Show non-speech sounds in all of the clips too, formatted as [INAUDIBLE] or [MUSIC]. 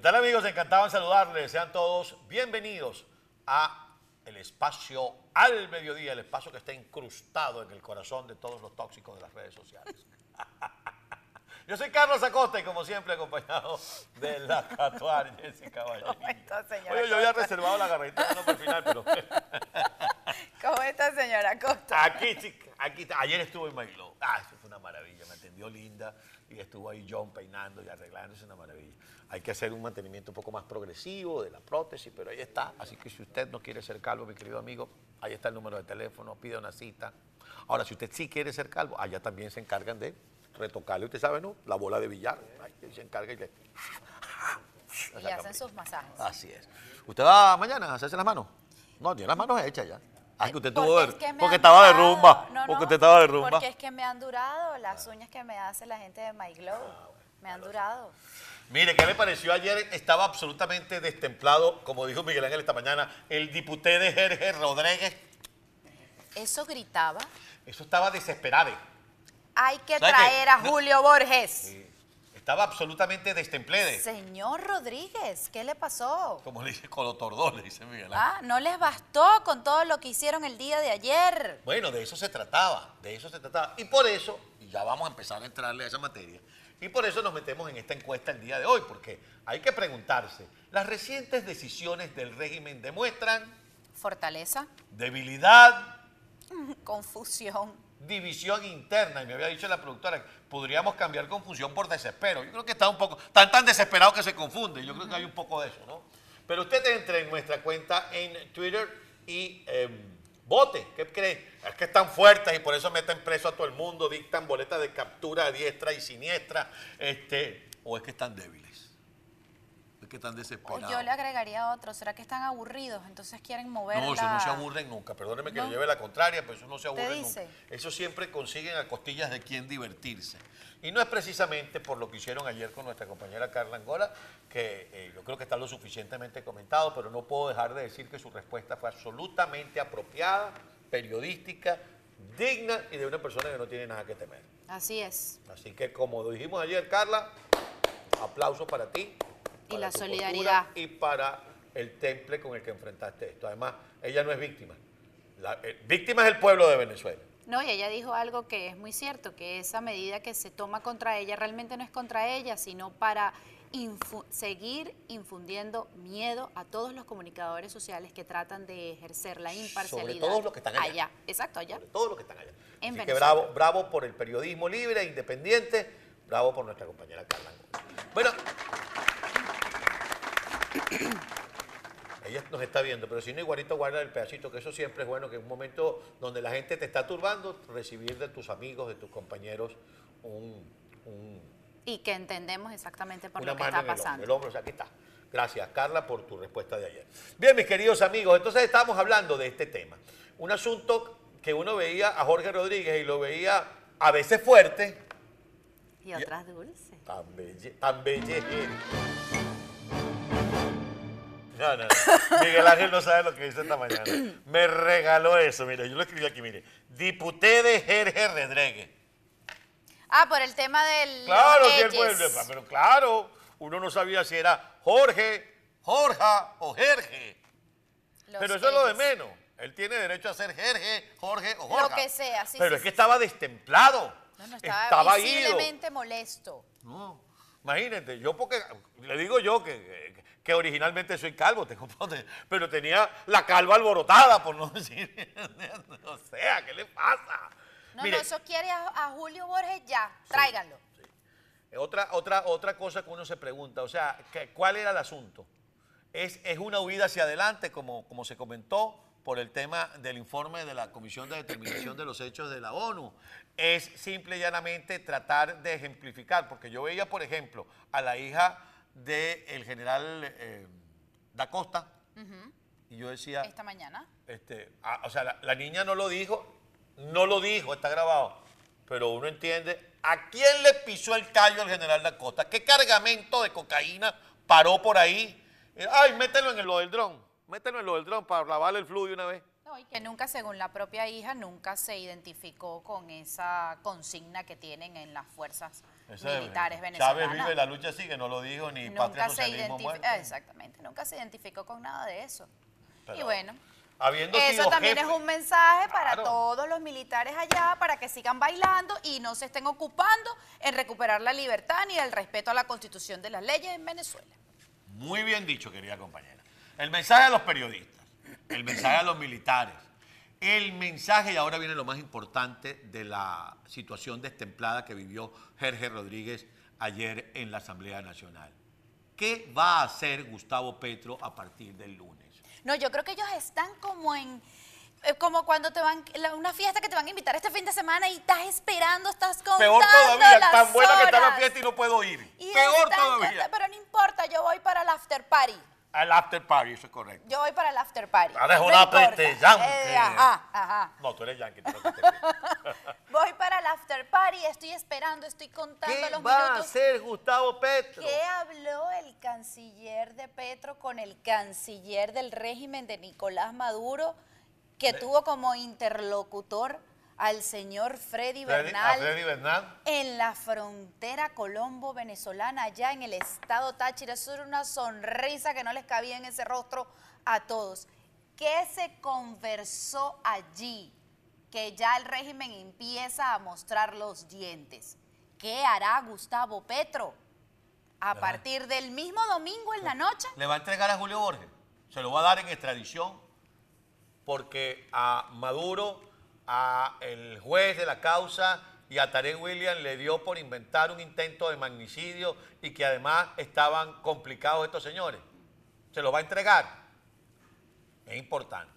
¿Qué tal amigos? Encantado en saludarles. Sean todos bienvenidos a el espacio al mediodía, el espacio que está incrustado en el corazón de todos los tóxicos de las redes sociales. [LAUGHS] Yo soy Carlos Acosta y como siempre acompañado de la catuar Jessica Vallejo. ¿Cómo está, señora Oye, yo había reservado la garrita no para el final, pero [LAUGHS] ¿Cómo está, señora Costa? aquí, chica, aquí está. Ayer estuve en Mailó. Ah, eso fue una maravilla. Me atendió linda y estuvo ahí John peinando y arreglándose, una maravilla. Hay que hacer un mantenimiento un poco más progresivo de la prótesis, pero ahí está. Así que si usted no quiere ser calvo, mi querido amigo, ahí está el número de teléfono, pide una cita. Ahora, si usted sí quiere ser calvo, allá también se encargan de retocarle, usted sabe, ¿no? La bola de billar. Ahí se encarga y le... Y hacen sus masajes. Así es. ¿Usted va mañana a hacerse las manos? No, tiene las manos hechas ya. Ah, que usted tuvo Porque es que porque estaba de rumba. No, porque usted estaba de rumba. Porque es que me han durado las uñas que me hace la gente de My Glow. Me han durado. Mire, ¿qué le pareció ayer? Estaba absolutamente destemplado, como dijo Miguel Ángel esta mañana, el diputado de Jorge Rodríguez. Eso gritaba. Eso estaba desesperado. Hay que ¿Sabe traer a. Julio Borges. Estaba absolutamente destemplede. Señor Rodríguez, ¿qué le pasó? Como le dice Colotordó, le dice Miguel Ángel. Ah, no les bastó con todo lo que hicieron el día de ayer. Bueno, de eso se trataba, de eso se trataba. Y por eso, y ya vamos a empezar a entrarle a esa materia, y por eso nos metemos en esta encuesta el día de hoy, porque hay que preguntarse, ¿las recientes decisiones del régimen demuestran Fortaleza, debilidad, [LAUGHS] confusión. División interna? Y me había dicho la productora, podríamos cambiar confusión por desespero. Yo creo que está un poco, están tan desesperados que se confunde. Yo creo que hay un poco de eso, ¿no? Pero usted entre en nuestra cuenta en Twitter y em, vote. ¿Qué cree? Es que están fuertes y por eso meten preso a todo el mundo, dictan boletas de captura a diestra y siniestra. Este, o es que están débiles. Que están desesperados. yo le agregaría otro. ¿Será que están aburridos? Entonces quieren mover No, eso no se aburren nunca. Perdóneme que No. le lleve la contraria, pero eso no se ¿Usted aburren dice? nunca. Eso siempre consiguen a costillas de quien divertirse. Y no es precisamente por lo que hicieron ayer con nuestra compañera Carla Angola, que eh, yo creo que está lo suficientemente comentado, pero no puedo dejar de decir que su respuesta fue absolutamente apropiada, periodística, digna y de una persona que no tiene nada que temer. Así es. Así que como dijimos ayer, Carla, aplausos para ti. Y la tu solidaridad. Y para el temple con el que enfrentaste esto. Además, ella no es víctima. La, eh, víctima es el pueblo de Venezuela. No, y ella dijo algo que es muy cierto, que esa medida que se toma contra ella realmente no es contra ella, sino para infu- seguir infundiendo miedo a todos los comunicadores sociales que tratan de ejercer la imparcialidad. todos los que están allá. exacto, allá. Sobre todo los que están allá. En Así que bravo, bravo por el periodismo libre, e independiente, bravo por nuestra compañera Carla. Bueno, [COUGHS] ella nos está viendo, pero si no, igualito guarda el pedacito, que eso siempre es bueno, que en un momento donde la gente te está turbando, recibir de tus amigos, de tus compañeros, un, un- Y que entendemos exactamente por lo que está en el hombro. pasando. El hombro, o sea, aquí está. Gracias, Carla, por tu respuesta de ayer. Bien, mis queridos amigos, entonces estamos hablando de este tema. Un asunto que uno veía a Jorge Rodríguez y lo veía a veces fuerte, Y otras dulces. tan belle, tan belle. No, no, no. [LAUGHS] Miguel Ángel no sabe lo que dice esta mañana. Me regaló eso, mire, yo lo escribí aquí, mire. Diputado de Jorge Rodríguez. Ah, por el tema del. Claro, él puede- Eyes. pero claro, uno no sabía si era Jorge, Jorja o Jerge. Los Pero eso es lo de menos. Él tiene derecho a ser Jerge, Jorge o Jorja. que sea, sí, Pero sí, es que estaba destemplado. No, no, estaba, visiblemente molesto. No, imagínate, yo porque, le digo yo que, que- originalmente soy calvo, [LAUGHS] tengo, pero tenía la calva alborotada, por no [LAUGHS] decir, o sea, ¿qué le pasa? No, Mire, no, eso quiere a, a Julio Borges ya. Tráiganlo. Otra, otra, otra cosa que uno se pregunta, o sea, ¿qué- ¿cuál era el asunto? ¿Es, es una huida hacia adelante, como, como se comentó, por el tema del informe de la Comisión de Determinación de los Hechos de la ONU? ¿Es simple y llanamente tratar de ejemplificar? Porque yo veía, por ejemplo, a la hija del general eh, Da Costa, y yo decía, Esta mañana. este, ah, o sea, la, la niña no lo dijo, no lo dijo, está grabado. Pero uno entiende a quién le pisó el callo al general Da Costa, qué cargamento de cocaína paró por ahí. Eh, Ay, mételo en lo del dron, mételo en lo del dron para lavarle el flujo de una vez. No, y que nunca, según la propia hija, nunca se identificó con esa consigna que tienen en las fuerzas militares venezolanas. Chávez vive, la lucha sigue, no lo dijo ni nunca patria se muerto. Exactamente, nunca se identificó con nada de eso. y bueno, Habiendo eso sido también jefe- es un mensaje para Claro. todos los militares allá, para que sigan bailando y no se estén ocupando en recuperar la libertad ni el respeto a la constitución de las leyes en Venezuela. Muy bien dicho, querida compañera. El mensaje a los periodistas, el mensaje a los militares, el mensaje, y ahora viene lo más importante, de la situación destemplada que vivió Jorge Rodríguez ayer en la Asamblea Nacional. ¿Qué va a hacer Gustavo Petro a partir del lunes? No, yo creo que ellos están como en eh, como cuando te van una fiesta que te van a invitar este fin de semana y estás esperando, estás contando Peor todavía, las tan buena que está la horas. fiesta y no puedo ir. Y Peor están todavía. contando, Pero no importa, yo voy para el after party. Al after party, eso es correcto. Yo voy para el after party. Es No una peste yankee. Eh, ajá, ajá. No, tú eres yankee. tú no te. [LAUGHS] Voy para el after party, estoy esperando, estoy contando ¿Qué los va a minutos. hacer Gustavo Petro? ¿Qué habló el canciller de Petro con el canciller del régimen de Nicolás Maduro, que tuvo como interlocutor al señor Freddy Freddy- a Bernal Freddy Bernal. en la frontera colombo-venezolana, allá en el estado Táchira? Eso era una sonrisa que no les cabía en ese rostro a todos. ¿Qué se conversó allí? Que ya el régimen empieza a mostrar los dientes. ¿Qué hará Gustavo Petro? A partir del mismo domingo en la noche. le va a entregar a Julio Borges. Se lo va a dar en extradición porque a Maduro, a el juez de la causa y a Tarek William le dio por inventar un intento de magnicidio y que además estaban complicados estos señores. Se lo va a entregar. Es importante.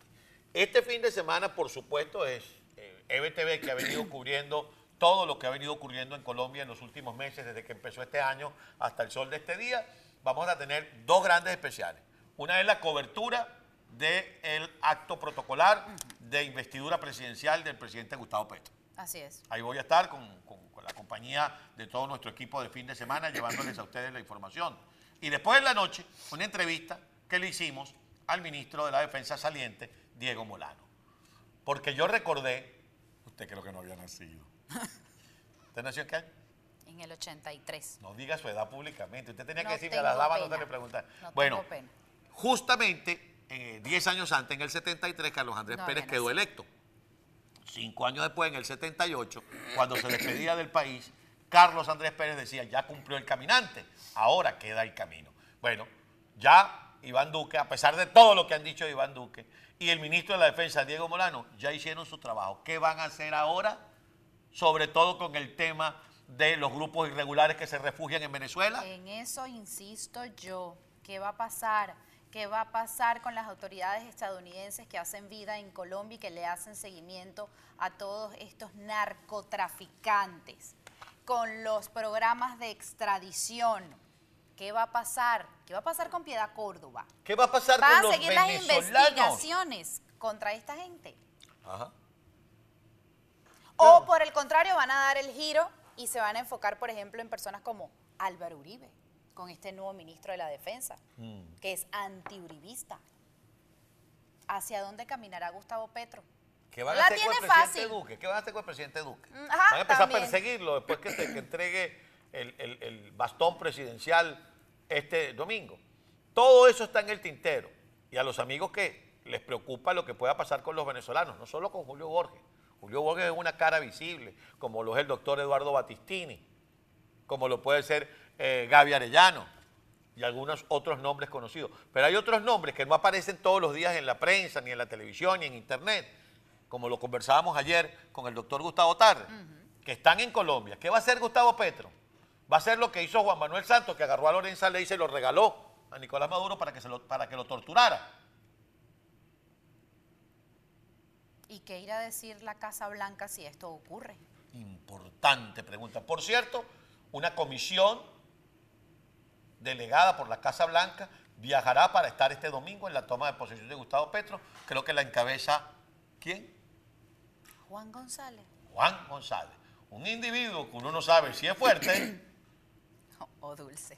Este fin de semana, por supuesto, es eh, EBTV que ha venido [CLEARS THROAT] cubriendo todo lo que ha venido ocurriendo en Colombia en los últimos meses, desde que empezó este año hasta el sol de este día. Vamos a tener dos grandes especiales. Una es la cobertura del acto protocolar de investidura presidencial del presidente Gustavo Petro. Así es. Ahí voy a estar con, con- con la compañía de todo nuestro equipo de fin de semana llevándoles a ustedes la información. Y después en la noche, una entrevista que le hicimos al ministro de la Defensa saliente, Diego Molano. Porque yo recordé, usted creo que no había nacido. [LAUGHS] ¿Usted nació en qué año? En el 83. No diga su edad públicamente. Usted tenía No que decirme a las damas, no te le preguntar. No bueno, pena. justamente eh, 10 años antes, en el 73, Carlos Andrés No Pérez quedó electo. Cinco años después, en el 78, cuando se despedía del país, Carlos Andrés Pérez decía, ya cumplió el caminante, ahora queda el camino. Bueno, ya Iván Duque, a pesar de todo lo que han dicho Iván Duque, y el ministro de la Defensa, Diego Molano, ya hicieron su trabajo. ¿Qué van a hacer ahora? Sobre todo con el tema de los grupos irregulares que se refugian en Venezuela. En eso insisto yo. ¿Qué va a pasar? ¿Qué va a pasar con las autoridades estadounidenses que hacen vida en Colombia y que le hacen seguimiento a todos estos narcotraficantes? Con los programas de extradición. ¿Qué va a pasar? ¿Qué va a pasar con Piedad Córdoba? ¿Qué va a pasar ¿Van con a los seguir las investigaciones contra esta gente? Ajá. O por el contrario, van a dar el giro y se van a enfocar, por ejemplo, en personas como Álvaro Uribe, con este nuevo ministro de la Defensa, Mm. que es antiuribista. ¿Hacia dónde caminará Gustavo Petro? ¿Qué van La a hacer con el presidente fácil. Duque? ¿Qué van a hacer con el presidente Duque? Mm, ajá, van a empezar también. a perseguirlo después que, entregue el, el- el bastón presidencial este domingo. Todo eso está en el tintero. Y a los amigos que les preocupa lo que pueda pasar con los venezolanos, no solo con Julio Borges. Julio Borges es una cara visible, como lo es el doctor Eduardo Batistini, como lo puede ser eh, Gaby Arellano y algunos otros nombres conocidos. Pero hay otros nombres que no aparecen todos los días en la prensa, ni en la televisión, ni en internet, como lo conversábamos ayer con el doctor Gustavo Tarre, que están en Colombia. ¿Qué va a hacer Gustavo Petro? Va a hacer lo que hizo Juan Manuel Santos, que agarró a Lorenza Ley y se lo regaló a Nicolás Maduro para que, se lo, para que lo torturara. ¿Y qué irá a decir la Casa Blanca si esto ocurre? Importante pregunta. Por cierto, una comisión delegada por la Casa Blanca viajará para estar este domingo en la toma de posesión de Gustavo Petro. Creo que la encabeza, ¿quién? Juan González Juan González. Un individuo que uno no sabe si es fuerte [COUGHS] o Dulce.